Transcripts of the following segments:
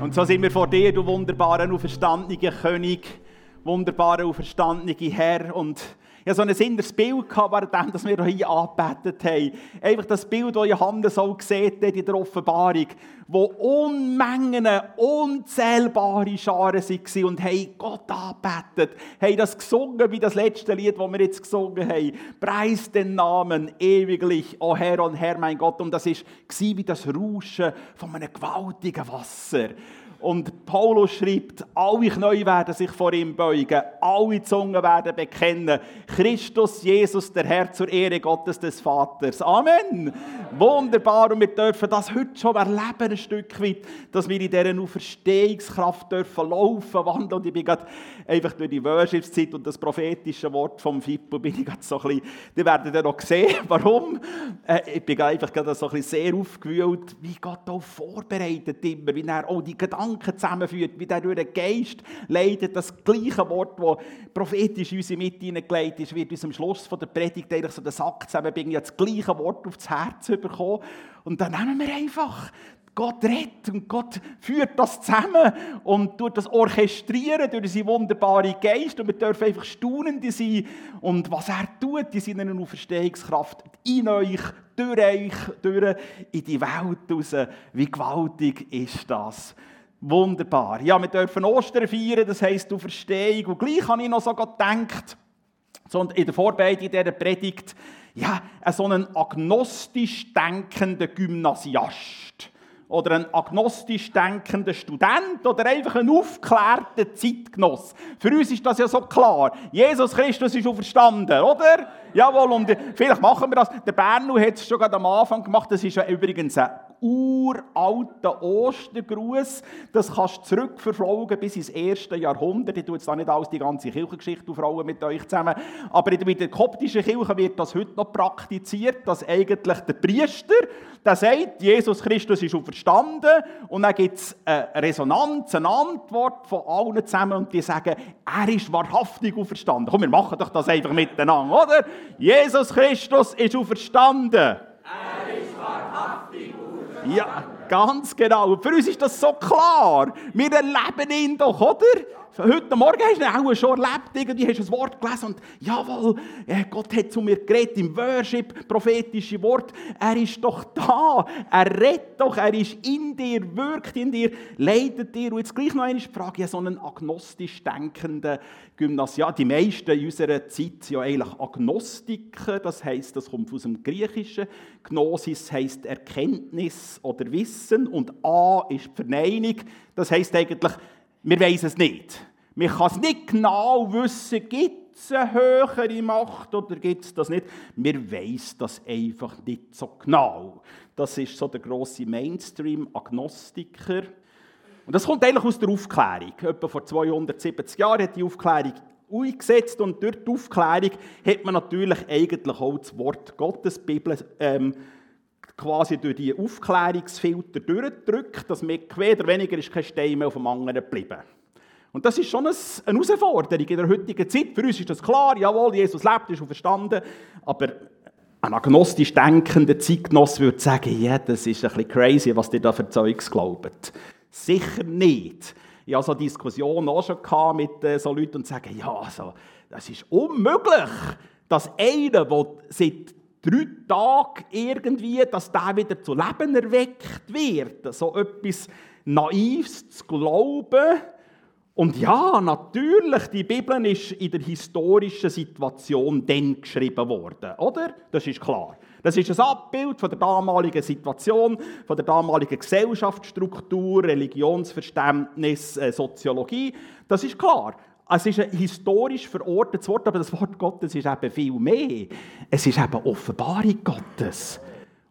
Und so sind wir vor dir, du wunderbarer, auferstandener König, wunderbarer, auferstandener Herr. Und ich hatte so ein inneres Bild, während dass wir hier angebetet haben. Einfach das Bild, das Johannes auch sieht in der Offenbarung, wo Unmengen, unzählbare Scharen waren und haben Gott angebetet, haben das gesungen wie das letzte Lied, das wir jetzt gesungen haben. Preis den Namen ewiglich, o Herr und Herr, mein Gott. Und das war wie das Rauschen von einem gewaltigen Wasser. Und Paulus schreibt, alle Knie werden sich vor ihm beugen, alle Zungen werden bekennen, Christus Jesus, der Herr, zur Ehre Gottes des Vaters. Amen. Wunderbar. Und wir dürfen das heute schon erleben, ein Stück weit, dass wir in dieser Auferstehungskraft dürfen laufen, wandeln. Und ich bin gerade einfach durch die Worshipszeit und das prophetische Wort vom Fippo bin ich gerade so ein bisschen, die werden dann noch sehen, warum. Äh, ich bin einfach gerade so ein bisschen sehr aufgewühlt, wie Gott auch vorbereitet immer, wie er auch die Gedanken Gedanken zusammenführt, wie der durch den Geist leitet. Das gleiche Wort, das prophetisch in unsere Mitte hineingelegt ist, wird uns am Schluss von der Predigt eigentlich so den Sack zusammenbringen, das gleiche Wort aufs Herz bekommen. Und dann nehmen wir einfach Gott rettet und Gott führt das zusammen und tut das orchestrieren durch seinen wunderbaren Geist und wir dürfen einfach Staunende sein und was er tut in seiner Auferstehungskraft in euch, durch euch, durch in die Welt raus. Wie gewaltig ist das? Wunderbar. Ja, wir dürfen Ostern feiern, das heisst, du Verstehung. Und gleich habe ich noch so gedacht, so in der Vorbereitung dieser Predigt, ja, so einen agnostisch denkenden Gymnasiast oder ein agnostisch denkender Student oder einfach ein aufgeklärter Zeitgenoss. Für uns ist das ja so klar. Jesus Christus ist auferstanden, oder? Jawohl, und vielleicht machen wir das. Der Bernu hat es schon am Anfang gemacht. Das ist ja übrigens ein uralter Ostergruß. Das kannst du zurückverfolgen bis ins erste Jahrhundert. Ich tue jetzt da nicht alles die ganze Kirchengeschichte aufrollen mit euch zusammen. Aber in der koptischen Kirche wird das heute noch praktiziert, dass eigentlich der Priester, der sagt, Jesus Christus ist auferstanden und dann gibt es eine Resonanz, eine Antwort von allen zusammen und die sagen, er ist wahrhaftig auferstanden. Komm, wir machen doch das einfach miteinander, oder? Jesus Christus ist auferstanden. Er ist wahrhaftig auferstanden. Ja, ganz genau. Für uns ist das so klar. Wir erleben ihn doch, oder? Heute Morgen hast du auch schon erlebt, irgendwie hast du ein Wort gelesen und jawohl, Gott hat zu mir geredet im Worship, prophetische Wort. Er ist doch da, er redet doch, er ist in dir, wirkt in dir, leitet dir. Und jetzt gleich noch eine Frage, so einen agnostisch denkenden Gymnasial. Die meisten in unserer Zeit sind ja eigentlich Agnostiker, das heisst, das kommt aus dem Griechischen. Gnosis heisst Erkenntnis oder Wissen und A ist Verneinung, das heisst eigentlich, wir wissen es nicht. Man kann es nicht genau wissen, gibt es eine höhere Macht oder gibt es das nicht. Wir wissen das einfach nicht so genau. Das ist so der grosse Mainstream-Agnostiker. Und das kommt eigentlich aus der Aufklärung. Etwa vor 270 Jahren hat die Aufklärung eingesetzt und durch die Aufklärung hat man natürlich eigentlich auch das Wort Gottes, Bibel, ähm, quasi durch die Aufklärungsfilter durchgedrückt, dass mehr oder weniger ist kein Stein mehr auf dem anderen geblieben. Und das ist schon eine Herausforderung in der heutigen Zeit. Für uns ist das klar, jawohl, Jesus lebt, ist verstanden, aber ein agnostisch denkender Zeitgenoss würde sagen, ja, das ist ein bisschen crazy, was ihr da für Zeugs glaubt. Sicher nicht. Ich hatte so Diskussionen auch schon mit äh, so Leuten und sagen, ja, also, das ist unmöglich, dass einer, der seit drei Tagen irgendwie, dass der wieder zu Leben erweckt wird. So etwas Naives zu glauben. Und ja, natürlich, die Bibel ist in der historischen Situation dann geschrieben worden, oder? Das ist klar. Das ist ein Abbild von der damaligen Situation, von der damaligen Gesellschaftsstruktur, Religionsverständnis, äh, Soziologie. Das ist klar. Es ist ein historisch verortetes Wort, aber das Wort Gottes ist eben viel mehr. Es ist eben Offenbarung Gottes.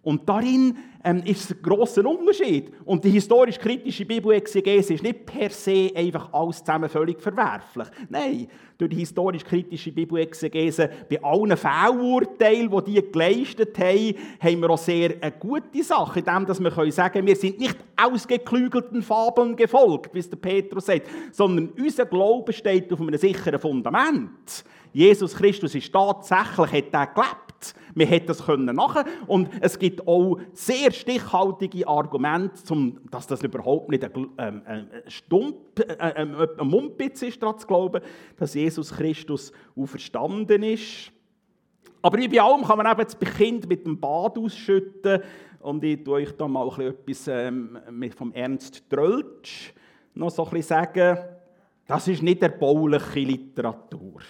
Und darin ähm, ist ein grosser Unterschied. Und die historisch-kritische Bibelexegese ist nicht per se einfach alles zusammen völlig verwerflich. Nein, durch die historisch-kritische Bibelexegese, bei allen Fehlurteilen, die die geleistet haben, haben wir auch sehr eine gute Sache, indem wir können wir sind nicht ausgeklügelten Fabeln gefolgt, wie es der Petrus sagt, sondern unser Glaube steht auf einem sicheren Fundament. Jesus Christus ist tatsächlich, hat er gelebt Man hätte das können nachher und es gibt auch sehr stichhaltige Argumente, zum, dass das überhaupt nicht ein, ähm, ein, Stump, äh, ein, ein Mumpitz ist, daran zu glauben, dass Jesus Christus auferstanden ist. Aber bei allem kann man eben das Kind mit dem Bad ausschütten und ich tue euch da mal etwas ähm, vom Ernst Tröltsch noch so ein bisschen sagen. Das ist nicht erbauliche Literatur.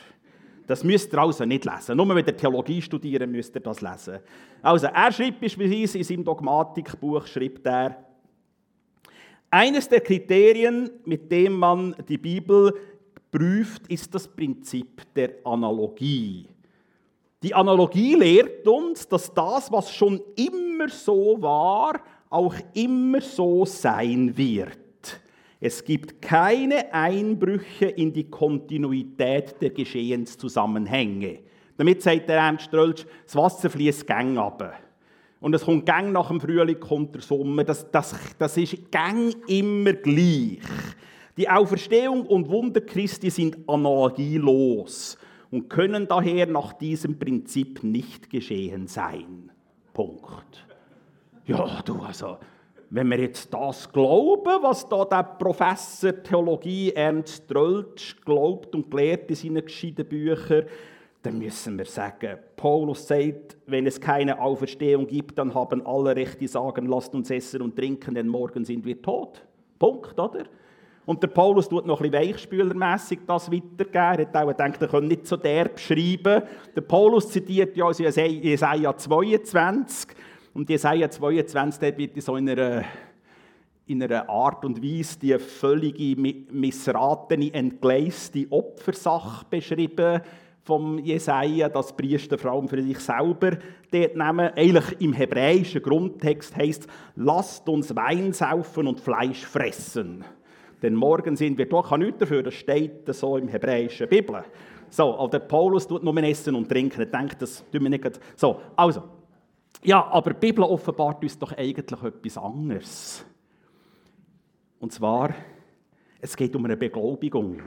Das müsst ihr also nicht lesen. Nur wenn ihr Theologie studieren, müsst ihr das lesen. Also, er schreibt beispielsweise in seinem Dogmatikbuch, schreibt er, eines der Kriterien, mit dem man die Bibel prüft, ist das Prinzip der Analogie. Die Analogie lehrt uns, dass das, was schon immer so war, auch immer so sein wird. Es gibt keine Einbrüche in die Kontinuität der Geschehenszusammenhänge. Damit sagt der Ernst Strölsch, das Wasser fließt gang ab. Und es kommt gang nach dem Frühling, kommt der Sommer. Das, das, das ist gang immer gleich. Die Auferstehung und Wunder Christi sind analogielos und können daher nach diesem Prinzip nicht geschehen sein. Punkt. Ja, du, also, wenn wir jetzt das glauben, was da der Professor Theologie Ernst Tröltsch glaubt und lehrt in seinen gescheiten Büchern, dann müssen wir sagen, Paulus sagt, wenn es keine Auferstehung gibt, dann haben alle Recht, die sagen, lasst uns essen und trinken, denn morgen sind wir tot. Punkt, oder? Und der Paulus tut noch ein bisschen weichspülermässig das weitergeben. Er hat auch gedacht, er könnte nicht so derb schreiben. Der Paulus zitiert ja aus Jesaja 22, und Jesaja 22 dort wird so in einer, in einer Art und Weise die völlige missratene, entgleiste Opfersache beschrieben vom Jesaja, das Priester vor allem für sich selber dort nehmen. Eigentlich im hebräischen Grundtext heißt lasst uns Wein saufen und Fleisch fressen. Denn morgen sind wir doch kann nichts dafür, das steht so im hebräischen Bibel. So, also der Paulus tut nur essen und trinken. Er denkt, das tun wir nicht. So, also, ja, aber die Bibel offenbart uns doch eigentlich etwas anderes. Und zwar, es geht um eine Beglaubigung.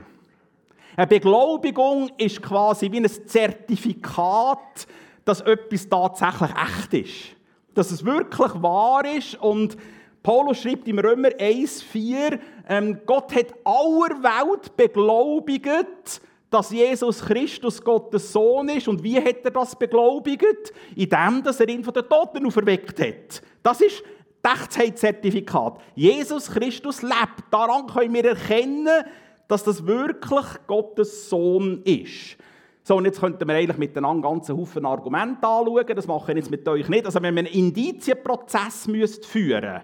Eine Beglaubigung ist quasi wie ein Zertifikat, dass etwas tatsächlich echt ist. Dass es wirklich wahr ist. Und Paulus schreibt im Römer 1,4, ähm, Gott hat aller Welt beglaubigt, dass Jesus Christus Gottes Sohn ist. Und wie hat er das beglaubigt? Indem, dass er ihn von den Toten auferweckt hat. Das ist das Echtheitszertifikat. Jesus Christus lebt. Daran können wir erkennen, dass das wirklich Gottes Sohn ist. So, und jetzt könnten wir eigentlich miteinander ganzen Haufen Argumente anschauen. Das mache ich jetzt mit euch nicht. Also, wenn man einen Indizienprozess führen müsste,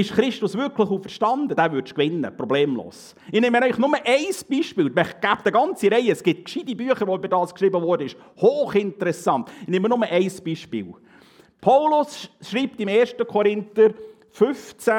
ist Christus wirklich auferstanden, dann würdest du gewinnen, problemlos. Ich nehme euch nur ein Beispiel. Ich gebe eine ganze Reihe. Es gibt gescheite Bücher, wo über das geschrieben wurde. Hochinteressant. Ich nehme nur ein Beispiel. Paulus schreibt im 1. Korinther 15,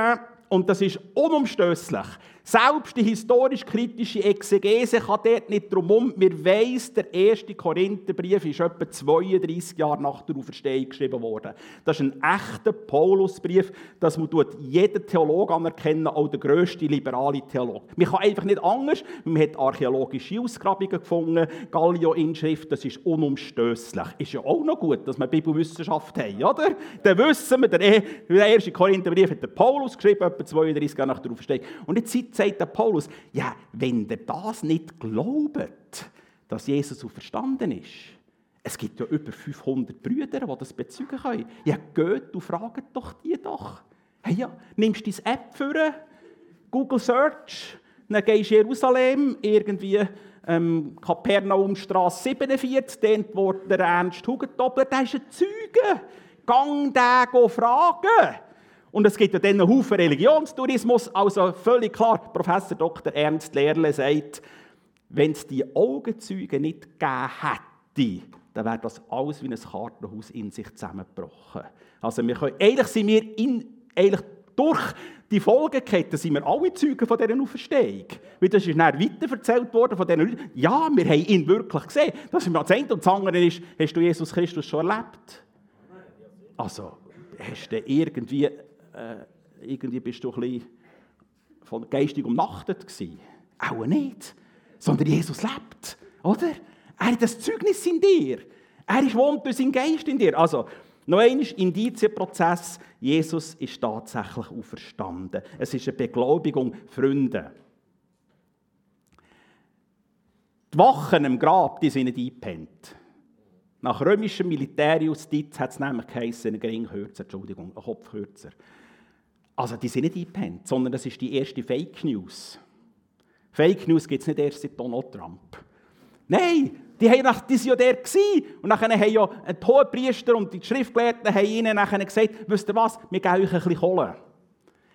und das ist unumstößlich. Selbst die historisch-kritische Exegese kann dort nicht drum um. Wir weiss, der erste Korintherbrief ist etwa 32 Jahre nach der Auferstehung geschrieben worden. Das ist ein echter Paulusbrief, das man jeden Theologe anerkennen, auch der grösste liberale Theologe. Man kann einfach nicht anders. Man hat archäologische Ausgrabungen gefunden, Gallio-Inschrift, das ist unumstößlich. Ist ja auch noch gut, dass wir Bibelwissenschaft haben, oder? Dann wissen wir, der erste Korintherbrief hat der Paulus geschrieben, etwa 32 Jahre nach der Auferstehung. Und jetzt sagt der Paulus, ja, wenn ihr das nicht glaubt, dass Jesus auferstanden ist, es gibt ja über 500 Brüder, die das bezeugen können. Ja, geht und fragt doch die doch. Hey, ja, nimmst du deine App für Google Search, dann gehst du Jerusalem, irgendwie ähm, Kapernaumstraße 47, dort wurde der Ernst Hugentobler, der ist ein Zeuge. Gang den fragen. Und es gibt ja dann einen Haufen Religionstourismus. Also völlig klar, Professor Dr. Ernst Lehrle sagt, wenn es die Augenzeuge nicht gegeben hätte, dann wäre das alles wie ein Kartenhaus in sich zusammengebrochen. Also wir können, eigentlich sind wir in, eigentlich durch die Folgekette sind wir alle Zeugen von dieser Auferstehung. Weil das ist dann weiterverzählt worden von diesen Leuten. Ja, wir haben ihn wirklich gesehen. Das ist das eine und das andere ist, hast du Jesus Christus schon erlebt? Also, hast du irgendwie äh, irgendwie bist du ein bisschen von geistig umnachtet gewesen. Auch nicht. Sondern Jesus lebt, oder? Er hat das Zeugnis in dir. Er wohnt durch seinen Geist in dir. Also, noch einmal, Indizienprozess. Jesus ist tatsächlich auferstanden. Es ist eine Beglaubigung, Freunde. Die Wachen im Grab, die sind nicht eingepennt. Nach römischem Militärjustiz hat es nämlich geheißen, ein Geringkürzer, Entschuldigung, ein Kopfkürzer. Also die sind nicht eingepennt, sondern das ist die erste Fake News. Fake News gibt es nicht erst seit Donald Trump. Nein, die, haben nach, die waren ja der. Gewesen. Und dann haben ja ein Hohepriester und die Schriftgelehrten haben ihnen nachher gesagt, wisst ihr was, wir geben euch ein bisschen Kohle.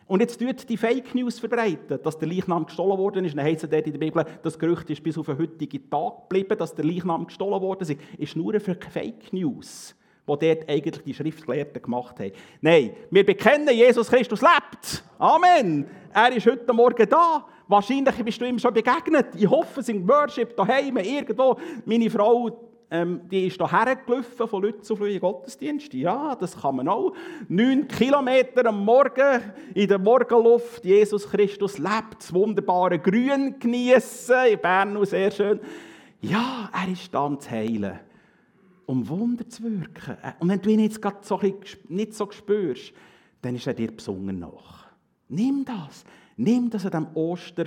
Und jetzt tut die Fake News verbreiten, dass der Leichnam gestohlen worden ist. Dann heisst es dort in der Bibel, das Gerücht ist bis auf den heutigen Tag geblieben, dass der Leichnam gestohlen worden ist. Ist nur eine Fake News, die dort eigentlich die Schriftgelehrten gemacht haben. Nein, wir bekennen, Jesus Christus lebt. Amen. Er ist heute Morgen da. Wahrscheinlich bist du ihm schon begegnet. Ich hoffe, es im Worship daheim, irgendwo. Meine Frau ähm, die ist hierher gelaufen von Lützelflüh in Gottesdienst. Ja, das kann man auch. Neun Kilometer am Morgen in der Morgenluft. Jesus Christus lebt, das wunderbare Grün genießen. In Bern sehr schön. Ja, er ist da, um zu heilen. Um Wunder zu wirken. Äh, und wenn du ihn jetzt gerade so nicht so spürst, dann ist er dir besungen nach. Nimm das. Nimm das an diesem Oster.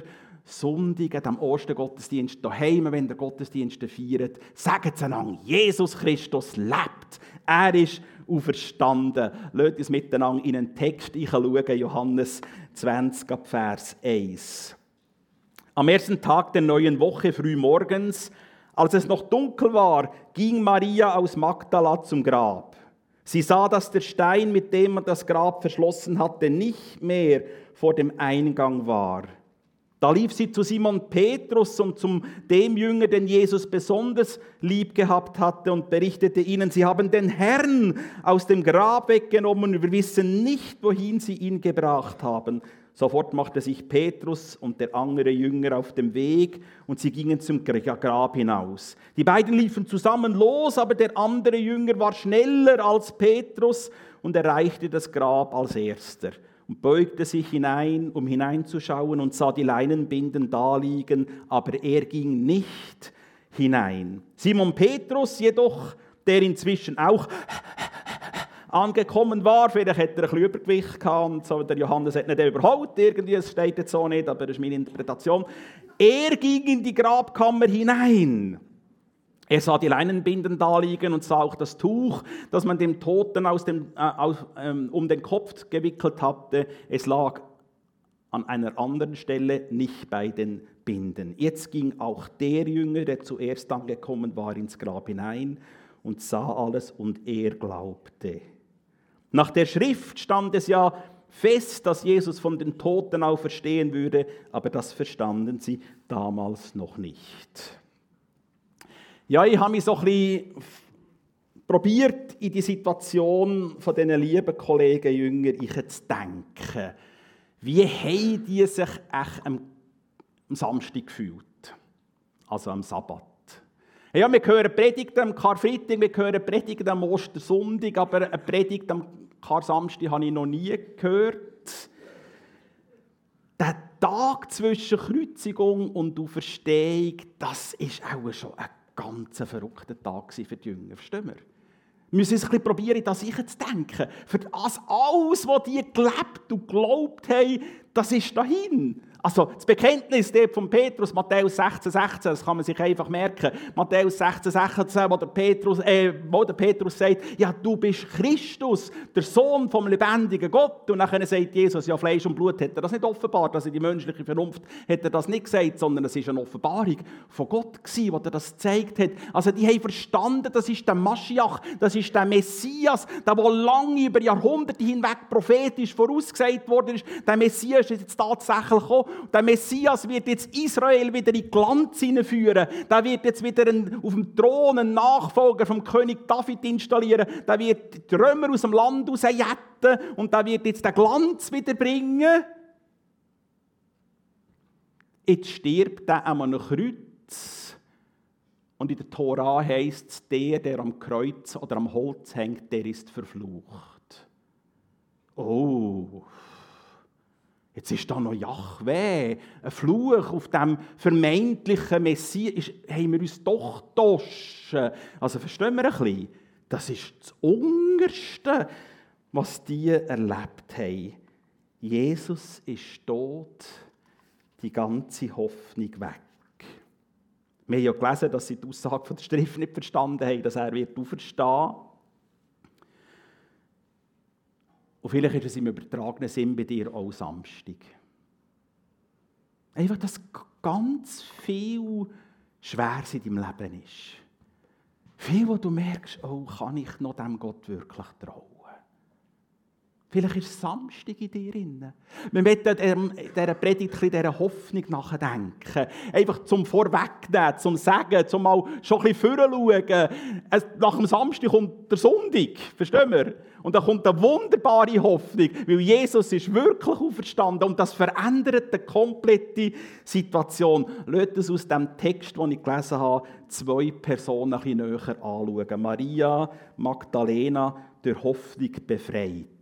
Sonntag, am Ostergottesdienst, daheim, wenn der Gottesdienst feiert, sagen sie einander, Jesus Christus lebt. Er ist auferstanden. Lasst uns miteinander in einen Text schauen, Johannes 20, Vers 1. Am ersten Tag der neuen Woche, früh morgens, als es noch dunkel war, ging Maria aus Magdala zum Grab. Sie sah, dass der Stein, mit dem man das Grab verschlossen hatte, nicht mehr vor dem Eingang war. Da lief sie zu Simon Petrus und zum dem Jünger, den Jesus besonders lieb gehabt hatte und berichtete ihnen, sie haben den Herrn aus dem Grab weggenommen wir wissen nicht, wohin sie ihn gebracht haben. Sofort machte sich Petrus und der andere Jünger auf dem Weg und sie gingen zum Grab hinaus. Die beiden liefen zusammen los, aber der andere Jünger war schneller als Petrus und erreichte das Grab als erster und beugte sich hinein, um hineinzuschauen und sah die Leinenbinden daliegen, aber er ging nicht hinein. Simon Petrus jedoch, der inzwischen auch angekommen war, vielleicht hätte er ein bisschen Übergewicht gehabt und so, der Johannes hat nicht überholt, irgendwie, es steht jetzt so nicht, aber das ist meine Interpretation. Er ging in die Grabkammer hinein er sah die Leinenbinden da liegen und sah auch das Tuch, das man dem Toten aus dem, äh, aus, ähm, um den Kopf gewickelt hatte. Es lag an einer anderen Stelle, nicht bei den Binden. Jetzt ging auch der Jünger, der zuerst angekommen war, ins Grab hinein und sah alles und er glaubte. Nach der Schrift stand es ja fest, dass Jesus von den Toten auferstehen würde, aber das verstanden sie damals noch nicht. Ja, ich habe mich so ein bisschen probiert, in die Situation von diesen lieben Kollegen Jünger zu denken. Wie haben die sich echt am, am Samstag gefühlt? Also am Sabbat. Ja, wir hören Predigten am Karfreitag, wir hören Predigten am Ostersonntag, aber eine Predigt am Kar-Samstag habe ich noch nie gehört. Der Tag zwischen Kreuzigung und Auferstehung, das ist auch schon ein ganz verrückter Tag für die Jünger. Verstehen wir? Wir müssen uns ein bisschen probieren, das sicher zu denken. Für das alles, was die gelebt und geglaubt haben, das ist dahin. Also das Bekenntnis von Petrus, Matthäus 16, 16, das kann man sich einfach merken. Matthäus 16, 16, wo der Petrus, äh, wo der Petrus sagt, ja, du bist Christus, der Sohn vom lebendigen Gott. Und dann sagt Jesus, ja, Fleisch und Blut hat er das nicht offenbart, also die menschliche Vernunft hat er das nicht gesagt, sondern es ist eine Offenbarung von Gott gewesen, wo er das gezeigt hat. Also die haben verstanden, das ist der Maschiach, das ist der Messias, der, der lange über Jahrhunderte hinweg prophetisch vorausgesagt worden ist. Der Messias ist jetzt tatsächlich gekommen der Messias wird jetzt Israel wieder in Glanz hineinführen. Der wird jetzt wieder einen, auf dem Thron einen Nachfolger vom König David installieren. Der wird die Römer aus dem Land rausjetten und der wird jetzt den Glanz wieder bringen. Jetzt stirbt er an einem Kreuz. Und in der Tora heißt es, der, der am Kreuz oder am Holz hängt, der ist verflucht. Oh. Jetzt ist da noch Jahwe, ein Fluch auf dem vermeintlichen Messias. Haben wir uns doch getauscht. Also verstehen wir ein bisschen? Das ist das Ungerste, was die erlebt haben. Jesus ist tot, die ganze Hoffnung weg. Wir haben ja gelesen, dass sie die Aussage der Schrift nicht verstanden haben, dass er wird auferstehen Und vielleicht ist es im übertragenen Sinn bei dir auch Samstag. Einfach, dass ganz viel Schweres in deinem Leben ist. Viel, wo du merkst, oh, kann ich noch dem Gott wirklich trauen? Vielleicht ist Samstag in dir drin. Wir möchten dieser Predigt ein dieser Hoffnung nachdenken. Einfach zum Vorwegnehmen, zum Sagen, zum mal schon ein bisschen vorschauen. Nach dem Samstag kommt der Sonntag, verstehen wir? Und da kommt eine wunderbare Hoffnung, weil Jesus ist wirklich auferstanden und das verändert die komplette Situation. Lasst uns aus dem Text, den ich gelesen habe, zwei Personen ein bisschen näher anschauen. Maria Magdalena durch Hoffnung befreit.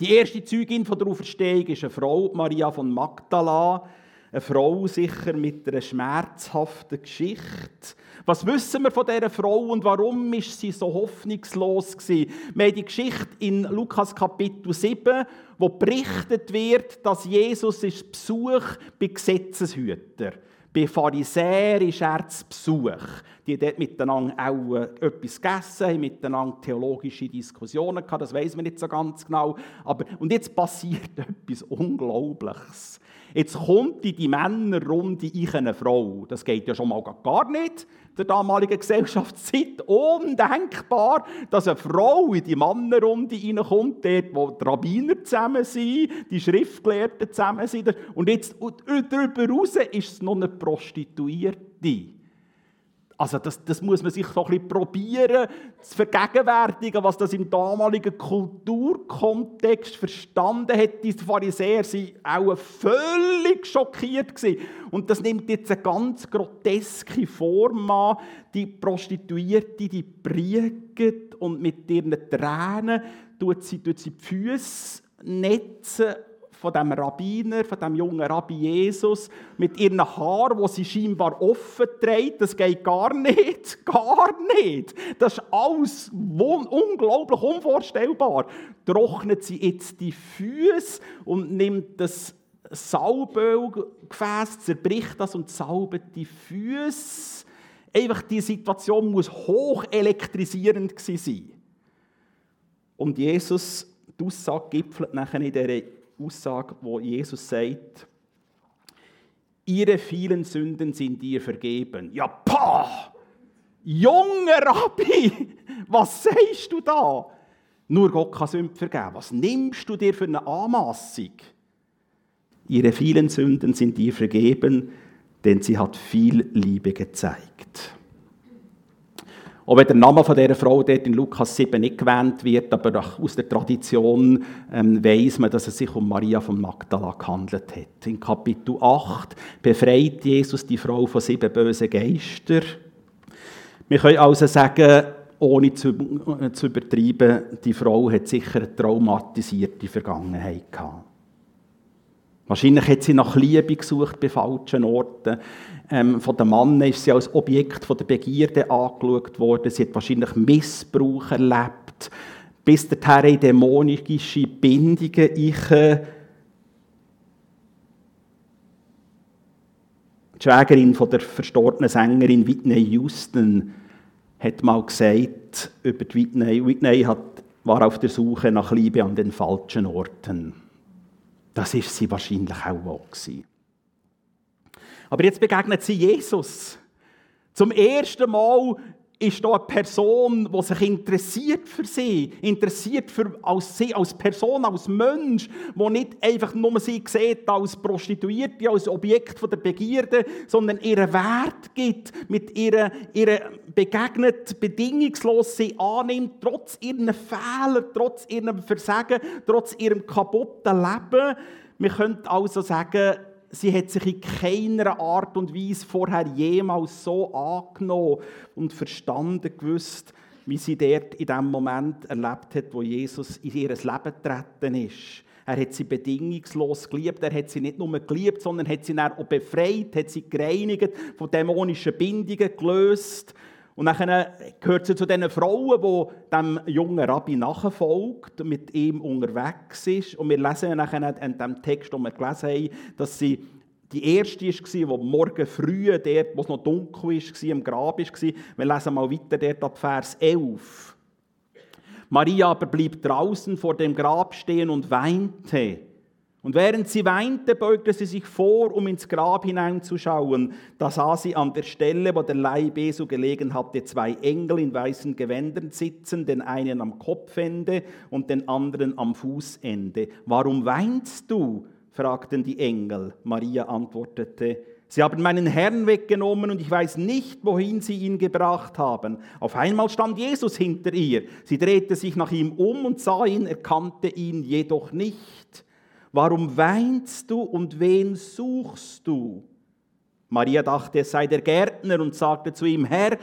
Die erste Zeugin von der Auferstehung ist eine Frau, Maria von Magdala. Eine Frau sicher mit einer schmerzhaften Geschichte. Was wissen wir von dieser Frau und warum ist sie so hoffnungslos gewesen? Wir haben die Geschichte in Lukas Kapitel 7, wo berichtet wird, dass Jesus ist Besuch bei Gesetzeshütern bei Pharisäern ist er zu Besuch. Die haben dort miteinander auch äh, etwas gegessen, haben miteinander theologische Diskussionen gehabt, das weiß man nicht so ganz genau. Aber, und jetzt passiert etwas Unglaubliches. Jetzt kommt in die Männerrunde ich eine Frau. Das geht ja schon mal gar nicht der damaligen Gesellschaftszeit. Undenkbar, dass eine Frau in die Männerrunde reinkommt, dort, wo die Rabbiner zusammen sind, die Schriftgelehrten zusammen sind. Und jetzt darüber hinaus ist es noch eine Prostituierte. Also das, das muss man sich so ein bisschen probieren zu vergegenwärtigen, was das im damaligen Kulturkontext verstanden hat. Die Pharisäer waren auch völlig schockiert. Gewesen. Und das nimmt jetzt eine ganz groteske Form an. Die Prostituierte, die priegt und mit ihren Tränen tut sie, tut sie die Füße netzen von dem Rabbiner, von dem jungen Rabbi Jesus, mit ihren Haaren, wo sie scheinbar offen trägt. Das geht gar nicht, gar nicht. Das ist alles unglaublich unvorstellbar. Trocknet sie jetzt die Füße und nimmt das Salbölgefäß, zerbricht das und salbt die Füße. Einfach die Situation muss hoch elektrisierend sein. Und Jesus, die Aussage gipfelt nachher in dieser Aussage, wo Jesus sagt, ihre vielen Sünden sind dir vergeben. Ja, pah! Junger Rabbi, was sagst du da? Nur Gott kann Sünden vergeben. Was nimmst du dir für eine Anmaßung? Ihre vielen Sünden sind dir vergeben, denn sie hat viel Liebe gezeigt. Auch wenn der Name von dieser Frau dort in Lukas 7 nicht gewähnt wird, aber aus der Tradition ähm, weiß man, dass es sich um Maria von Magdala gehandelt hat. In Kapitel 8 befreit Jesus die Frau von sieben bösen Geistern. Wir können also sagen, ohne zu, äh, zu übertreiben, die Frau hat sicher eine traumatisierte Vergangenheit gehabt. Wahrscheinlich hat sie nach Liebe gesucht bei falschen Orten. Ähm, von den Männern ist sie als Objekt von der Begierde angeschaut worden. Sie hat wahrscheinlich Missbrauch erlebt. Bis dahin dämonische Bindungen. Ich, äh, die Schwägerin von der verstorbenen Sängerin Whitney Houston hat mal gesagt über die Whitney, Whitney hat, war auf der Suche nach Liebe an den falschen Orten. Das ist sie wahrscheinlich auch gewesen. Aber jetzt begegnet sie Jesus. Zum ersten Mal ist da eine Person, die sich interessiert für sie, interessiert für, als sie, als Person, als Mensch, die nicht einfach nur sie sieht als Prostituierte, als Objekt der Begierde, sondern ihren Wert gibt, mit ihr, ihr begegnet, bedingungslos sie annimmt, trotz ihren Fehlern, trotz ihrem Versagen, trotz ihrem kaputten Leben. Wir können also sagen, sie hat sich in keiner Art und Weise vorher jemals so angenommen und verstanden gewusst, wie sie dort in dem Moment erlebt hat, wo Jesus in ihr Leben getreten ist. Er hat sie bedingungslos geliebt. Er hat sie nicht nur geliebt, sondern hat sie auch befreit, hat sie gereinigt, von dämonischen Bindungen gelöst. Und dann gehört sie zu den Frauen, die dem jungen Rabbi nachfolgt, mit ihm unterwegs ist. Und wir lesen nachher in dem Text, den wir gelesen haben, dass sie die erste war, die morgen früh, dort, wo es noch dunkel war, im Grab war. Wir lesen mal weiter dort ab Vers 11. Maria aber blieb draußen vor dem Grab stehen und weinte. Und während sie weinte, beugte sie sich vor, um ins Grab hineinzuschauen. Da sah sie an der Stelle, wo der Leib Jesu gelegen hatte, zwei Engel in weißen Gewändern sitzen, den einen am Kopfende und den anderen am Fußende. Warum weinst du? fragten die Engel. Maria antwortete, Sie haben meinen Herrn weggenommen und ich weiß nicht, wohin sie ihn gebracht haben. Auf einmal stand Jesus hinter ihr. Sie drehte sich nach ihm um und sah ihn, erkannte ihn jedoch nicht. Warum weinst du und wen suchst du? Maria dachte, es sei der Gärtner und sagte zu ihm, Herr,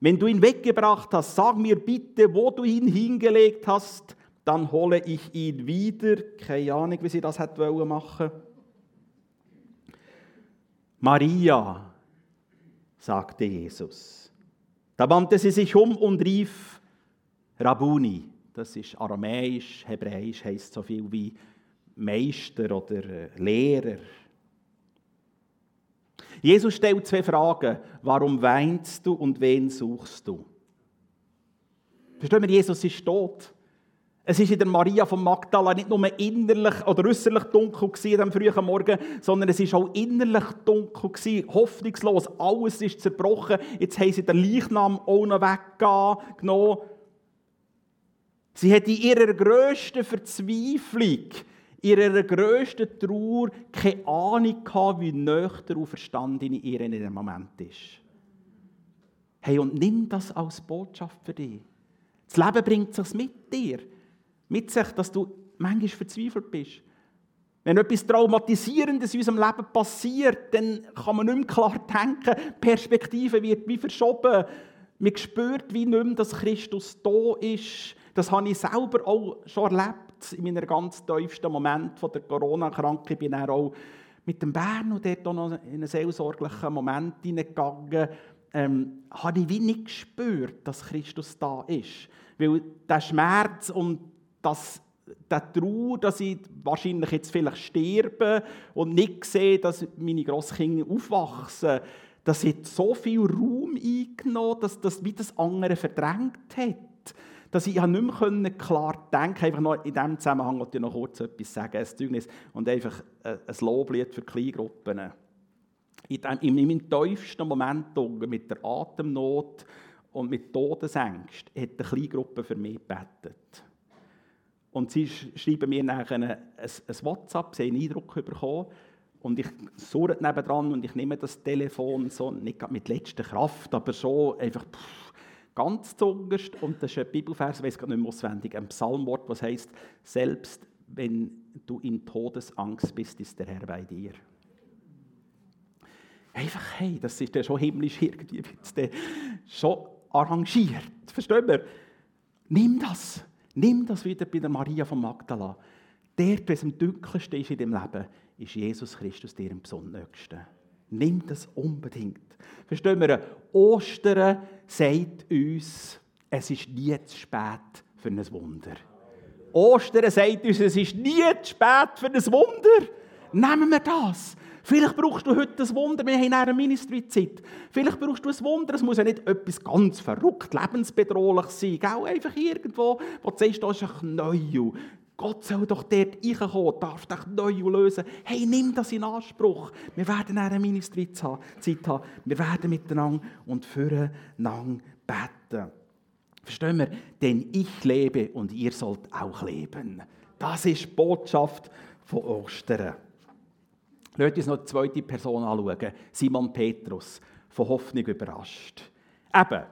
wenn du ihn weggebracht hast, sag mir bitte, wo du ihn hingelegt hast, dann hole ich ihn wieder. Keine Ahnung, wie sie das hätte machen Maria, sagte Jesus. Da wandte sie sich um und rief Rabuni. Das ist aramäisch, hebräisch, heißt so viel wie Meister oder äh, Lehrer. Jesus stellt zwei Fragen. Warum weinst du und wen suchst du? Verstehen wir, Jesus ist tot. Es ist in der Maria von Magdala nicht nur innerlich oder äußerlich dunkel gewesen am frühen Morgen, sondern es ist auch innerlich dunkel gewesen, hoffnungslos. Alles ist zerbrochen. Jetzt haben sie den Leichnam auch noch weggenommen. Sie hat in ihrer grössten Verzweiflung, in ihrer grössten Trauer keine Ahnung gehabt, wie nöch der Auferstandene in ihr in diesem Moment ist. Hey, und nimm das als Botschaft für dich. Das Leben bringt sich mit dir mit sich, dass du manchmal verzweifelt bist. Wenn etwas Traumatisierendes in unserem Leben passiert, dann kann man nicht mehr klar denken. Die Perspektive wird wie verschoben. Man spürt wie nicht mehr, dass Christus da ist. Das habe ich selber auch schon erlebt. In meinem ganz tiefsten Moment der Corona-Krankheit bin ich auch mit dem Bern und dort auch noch in einen seelsorglichen Moment hineingegangen. Ähm, habe ich wie nicht gespürt, dass Christus da ist. Weil der Schmerz und dass der Trauer, dass ich wahrscheinlich jetzt vielleicht sterbe und nicht sehe, dass meine Grosskinder aufwachsen, das hat so viel Raum eingenommen, dass das wie das andere verdrängt hat. Dass ich nicht mehr klar denken. Einfach noch in diesem Zusammenhang wollte ich noch kurz etwas sagen, ein Zeugnis und einfach ein Loblied für Kleingruppen. In, meinem tiefsten Moment mit der Atemnot und mit Todesängst hat eine Kleingruppe für mich gebetet. Und sie schreiben mir nachher ein, WhatsApp, sie haben einen Eindruck bekommen. Und ich surre nebendran und ich nehme das Telefon so, nicht mit letzter Kraft, aber so einfach pff, ganz zungerst. Und das ist ein Bibelvers, ich weiß gar nicht mehr auswendig, ein Psalmwort, was heißt: Selbst wenn du in Todesangst bist, ist der Herr bei dir. Einfach, hey, das ist ja schon himmlisch irgendwie, schon arrangiert. Verstehen wir? Nimm das. Nimm das wieder bei der Maria von Magdala. Der, der am dunkelsten ist in dem Leben, ist Jesus Christus dir am besonderen. Nimm das unbedingt. Verstehen wir? Ostern sagt uns, es ist nie zu spät für ein Wunder. Ostern sagt uns, es ist nie zu spät für ein Wunder. Nehmen wir das. Vielleicht brauchst du heute ein Wunder. Wir haben eine Ministry-Zeit. Vielleicht brauchst du ein Wunder. Es muss ja nicht etwas ganz verrückt, lebensbedrohlich sein. Gell? Einfach irgendwo, wo du sagst, da ist ein Neu. Gott soll doch dort reinkommen, darf dich neu lösen. Hey, nimm das in Anspruch. Wir werden eine Ministry-Zeit haben. Wir werden miteinander und füreinander beten. Verstehen wir? Denn ich lebe und ihr sollt auch leben. Das ist die Botschaft von Ostern. Lasst uns noch die zweite Person anschauen. Simon Petrus, von Hoffnung überrascht. Eben,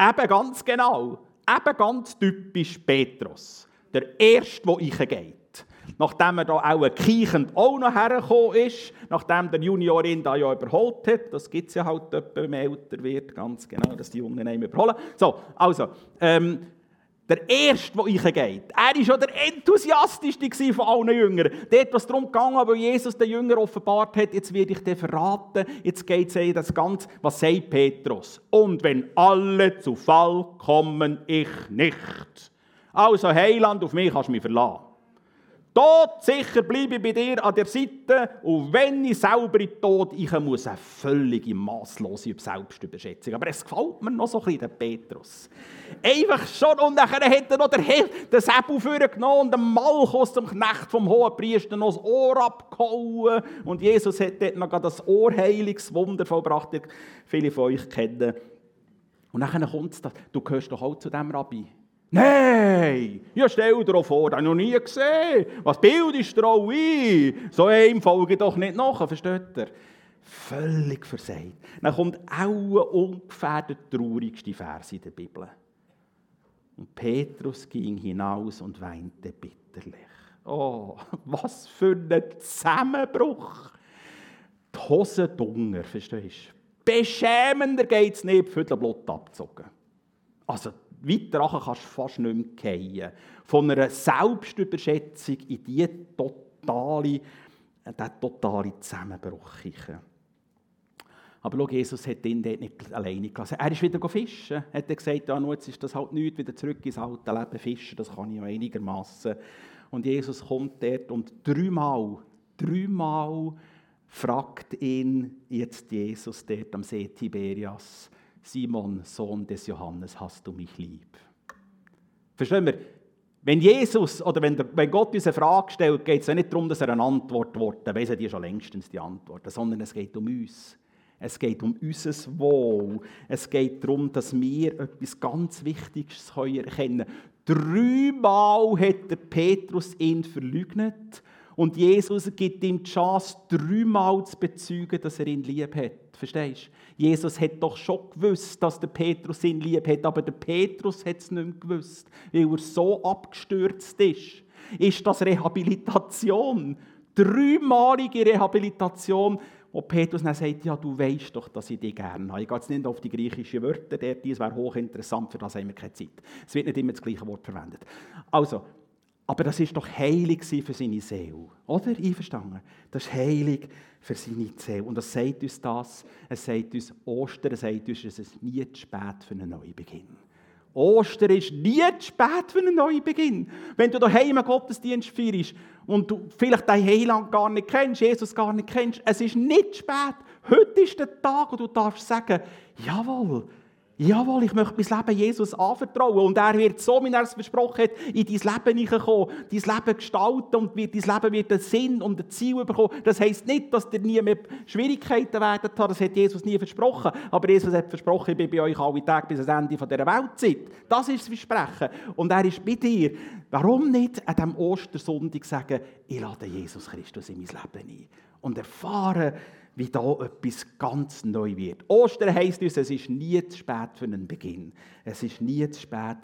eben ganz genau, eben ganz typisch Petrus. Der Erste, der reingeht. Nachdem er da auch kiechend auch noch hergekommen ist, nachdem der Juniorin da ja überholt hat, das gibt es ja halt, wenn man älter wird, ganz genau, dass die Jungen einen überholen. So, also, ähm, Der Erste, der reingeht. Er war schon der enthusiastischste von allen Jüngern. Dort, was darum ging, weil Jesus den Jüngern offenbart hat, jetzt werde ich dir verraten, jetzt geht es um das Ganze, was sagt Petrus? Und wenn alle zu Fall kommen, ich nicht. Also Heiland, auf mich kannst du mich verlassen. Tod sicher bleibe ich bei dir an der Seite und wenn ich selber in den Tod ich muss, eine völlige masslose Selbstüberschätzung. Aber es gefällt mir noch so ein bisschen, der Petrus. Einfach schon, und dann hat er noch den, den Säbel vorgenommen und den Malchus zum Knecht vom hohen Priester noch das Ohr abgehauen. Und Jesus hat dort noch das Ohrheilungswunder vollbracht, das viele von euch kennen. Und dann kommt es, du gehörst doch auch zu dem Rabbi. Nein, ja, stell dir vor, das habe ich noch nie gesehen. Was bildest du auch ein? So einem folge doch nicht nach, versteht ihr? Völlig versagt. Dann kommt auch ungefähr der traurigste Vers in der Bibel. Und Petrus ging hinaus und weinte bitterlich. Oh, was für ein Zusammenbruch. Die Hose dunger, verstehst du? Beschämender geht es nicht, für Blut abgezogen. Also, weiter kannst du fast nicht mehr fallen. Von einer Selbstüberschätzung in diese totale, äh, diesen totalen Zusammenbruch. Aber schau, Jesus hat ihn dort nicht alleine gelassen. Er ist wieder fischen. Er hat gesagt, ja, jetzt ist das halt nichts, wieder zurück ins alte Leben fischen, das kann ich ja einigermaßen. Und Jesus kommt dort und dreimal, dreimal fragt ihn jetzt Jesus dort am See Tiberias, Simon, Sohn des Johannes, hast du mich lieb? Verstehen wir? Wenn Jesus oder wenn, der, wenn Gott uns eine Frage stellt, geht es ja nicht darum, dass er eine Antwort wird, dann weiss er die schon längstens die Antwort, sondern es geht um uns. Es geht um unser Wohl. Es geht darum, dass wir etwas ganz Wichtiges erkennen können. Dreimal hat der Petrus ihn verleugnet und Jesus gibt ihm die Chance, dreimal zu bezeugen, dass er ihn lieb hat. Verstehst du? Jesus hat doch schon gewusst, dass der Petrus ihn lieb hat, aber der Petrus hat es nicht mehr gewusst, weil er so abgestürzt ist. Ist das Rehabilitation? Dreimalige Rehabilitation, wo Petrus dann sagt, ja, du weißt doch, dass ich dich gerne habe. Ich gehe jetzt nicht auf die griechischen Wörter, das wäre hochinteressant, für das haben wir keine Zeit. Es wird nicht immer das gleiche Wort verwendet. Also, aber das ist doch heilig für seine Seele. Oder? Einverstanden? Das ist heilig für seine Seele. Und das sagt uns das. Es sagt uns Ostern, es sagt uns, es ist nie zu spät für einen Neubeginn. Ostern ist nie zu spät für einen Neubeginn. Wenn du daheim einen Gottesdienst feierst und du vielleicht dein Heiland gar nicht kennst, Jesus gar nicht kennst, es ist nicht zu spät. Heute ist der Tag, wo du darfst sagen, jawohl, Jawohl, ich möchte mein Leben Jesus anvertrauen. Und er wird so, wie er es versprochen hat, in dein Leben hineinkommen, dein Leben gestalten und dein Leben wird einen Sinn und ein Ziel bekommen. Das heisst nicht, dass ihr nie mehr Schwierigkeiten werdet haben. Das hat Jesus nie versprochen. Aber Jesus hat versprochen, ich bin bei euch alle Tage bis ans Ende dieser Weltzeit. Das ist das Versprechen. Und er ist bei dir. Warum nicht an diesem Ostersonntag sagen, ich lade Jesus Christus in mein Leben ein und erfahren, wie da etwas ganz neu wird. Ostern heisst uns, es ist nie zu spät für einen Beginn. Es ist nie zu spät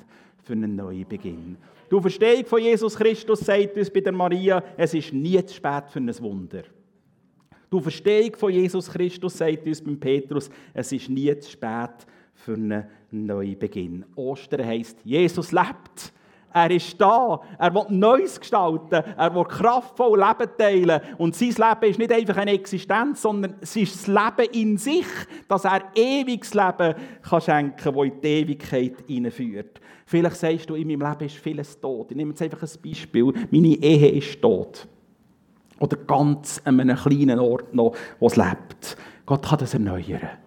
für einen neuen Beginn. Du Verstehung von Jesus Christus sagt uns bei der Maria, es ist nie zu spät für ein Wunder. Du Verstehung von Jesus Christus sagt uns beim Petrus, es ist nie zu spät für einen neuen Beginn. Ostern heisst, Jesus lebt. Er ist da. Er will Neues gestalten. Er will kraftvoll Leben teilen. Und sein Leben ist nicht einfach eine Existenz, sondern es ist das Leben in sich, dass er ewiges Leben kann schenken kann, das in die Ewigkeit hineinführt. Vielleicht sagst du, in meinem Leben ist vieles tot. Ich nehme jetzt einfach ein Beispiel. Meine Ehe ist tot. Oder ganz an einem kleinen Ort noch, wo es lebt. Gott kann das erneuern.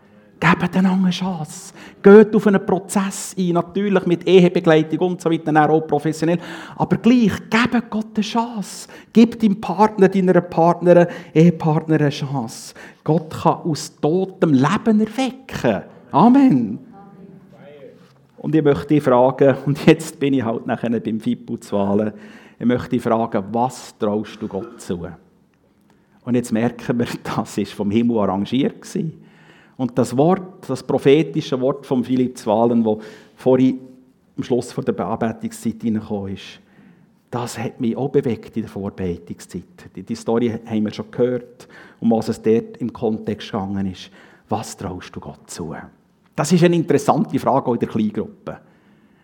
Gebt einander eine Chance. Geht auf einen Prozess ein, natürlich mit Ehebegleitung und so weiter, auch professionell. Aber gleich, gebt Gott eine Chance. Gib deinem Partner, deiner Partnerin, Ehepartner eine Chance. Gott kann aus totem Leben erwecken. Amen. Und ich möchte dich fragen, und jetzt bin ich halt nachher beim Fippo zu Wahlen, ich möchte dich fragen, was traust du Gott zu? Und jetzt merken wir, das war vom Himmel arrangiert. Gewesen. Und das Wort, das prophetische Wort von Philipp Zwalen, das vorhin am Schluss der Bearbeitungszeit hineingekommen ist, das hat mich auch bewegt in der Vorbereitungszeit. Die Story haben wir schon gehört, um was es dort im Kontext gegangen ist. Was traust du Gott zu? Das ist eine interessante Frage auch in der Kleingruppe.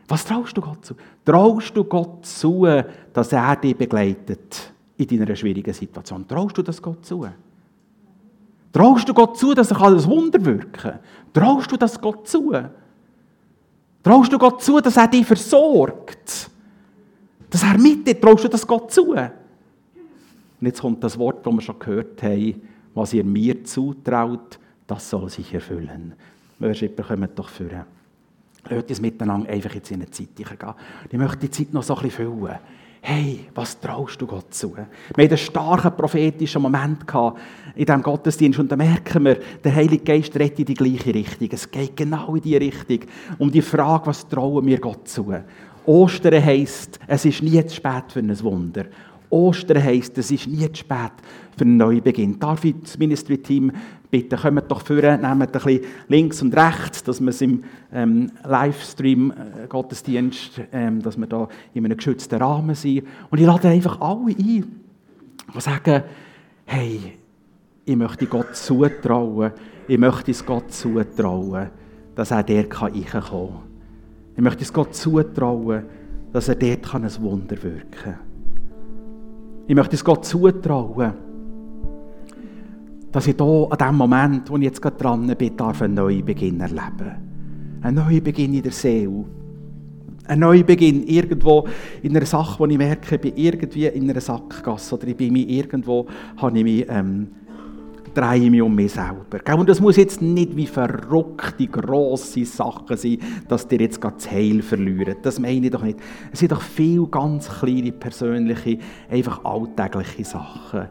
Was traust du Gott zu? Traust du Gott zu, dass er dich begleitet in deiner schwierigen Situation? Traust du das Gott zu? Traust du Gott zu, dass er alles Wunder wirken kann? Traust du das Gott zu? Traust du Gott zu, dass er dich versorgt? Dass er mit dir, traust du das Gott zu? Und jetzt kommt das Wort, das wir schon gehört haben, was ihr mir zutraut, das soll sich erfüllen. Worshipper, kommt doch führen. Lasst uns miteinander einfach jetzt in eine Zeit gehen. Ich möchte die Zeit noch so ein bisschen füllen. Hey, was traust du Gott zu? Wir hatten einen starken prophetischen Moment in diesem Gottesdienst und da merken wir, der Heilige Geist redet in die gleiche Richtung. Es geht genau in die Richtung. Um die Frage, was trauen wir Gott zu? Ostern heisst, es ist nie zu spät für ein Wunder. Ostern heisst, es ist nie zu spät für einen Neubeginn. Darf ich das Ministry-Team bitten, kommt doch vorne, nehmt ein bisschen links und rechts, dass wir es im ähm, Livestream-Gottesdienst, äh, ähm, dass wir da in einem geschützten Rahmen sind. Und ich lade einfach alle ein, die sagen, hey, ich möchte Gott zutrauen, ich möchte es Gott zutrauen, dass er der kann reinkommen kann. Ich möchte es Gott zutrauen, dass er dort ein Wunder wirken kann. Ich möchte es Gott zutrauen, dass ich hier an dem Moment, wo ich jetzt gerade dran bin, darf einen Neubeginn erleben. Ein Neubeginn in der Seele. Ein Neubeginn irgendwo in einer Sache, wo ich merke, ich bin irgendwie in einer Sackgasse oder ich bin mich irgendwo, habe ich mich, ähm, drehe mich um mich selber. Und das muss jetzt nicht wie verrückte, grosse Sachen sein, dass dir jetzt gerade das Heil verlieren. Das meine ich doch nicht. Es sind doch viele ganz kleine, persönliche, einfach alltägliche Sachen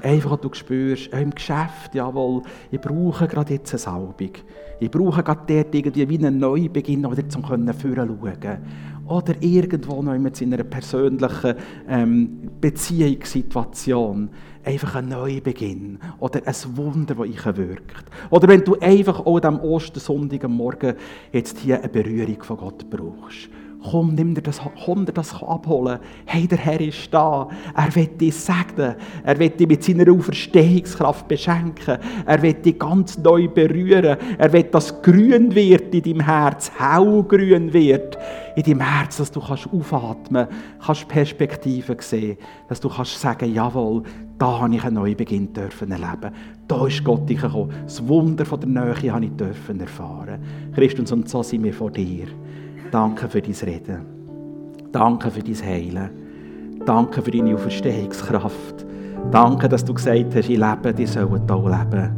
Einfach, du spürst, im Geschäft, jawohl, ich brauche gerade jetzt eine Salbung. Ich brauche gerade dort irgendwie wie einen Neubeginn, wieder zum können schauen Oder irgendwo noch in einer persönlichen ähm, Beziehungssituation. Einfach ein Neubeginn. Oder ein Wunder, das ich wirkt. Oder wenn du einfach auch am Ostersonntag am Morgen jetzt hier eine Berührung von Gott brauchst komm, nimm dir das, komm dir das abholen. Hey, der Herr ist da. Er wird dich segnen. Er wird dich mit seiner Auferstehungskraft beschenken. Er wird dich ganz neu berühren. Er wird, dass grün wird in deinem Herz, hellgrün wird in deinem Herz, dass du kannst aufatmen kannst, Perspektiven sehen, dass du kannst sagen, jawohl, da habe ich einen Neubeginn dürfen erleben. Da ist Gott gekommen. Das Wunder von der Nähe habe ich dürfen erfahren. Christus, und so sind wir vor dir. Danke für dein Reden. Danke für dein Heilen. Danke für deine Auferstehungskraft. Danke, dass du gesagt hast, ich lebe, die sollen auch leben.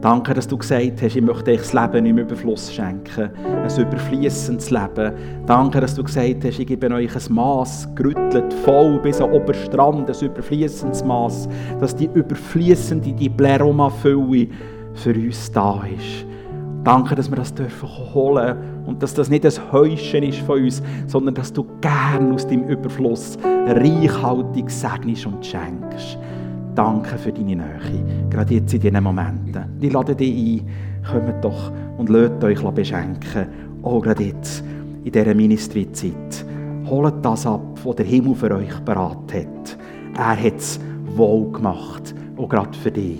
Danke, dass du gesagt hast, ich möchte euch das Leben im Überfluss schenken. Ein überfließendes Leben. Danke, dass du gesagt hast, ich gebe euch ein Maß, gerüttelt, voll bis an Oberstrand, ein überfließendes Maß, dass die überfließende, die Pleroma-Fülle für uns da ist. Danke, dass wir das dürfen holen und dass das nicht ein Heuschen ist von uns, sondern dass du gern aus deinem Überfluss reichhaltig segnest und schenkst. Danke für deine Nähe, gerade jetzt in diesen Momenten. Ich lade dich ein, kommt doch und lasst euch beschenken, auch gerade jetzt in dieser Ministry-Zeit. Holt das ab, was der Himmel für euch beraten hat. Er hat es wohl gemacht, auch gerade für dich.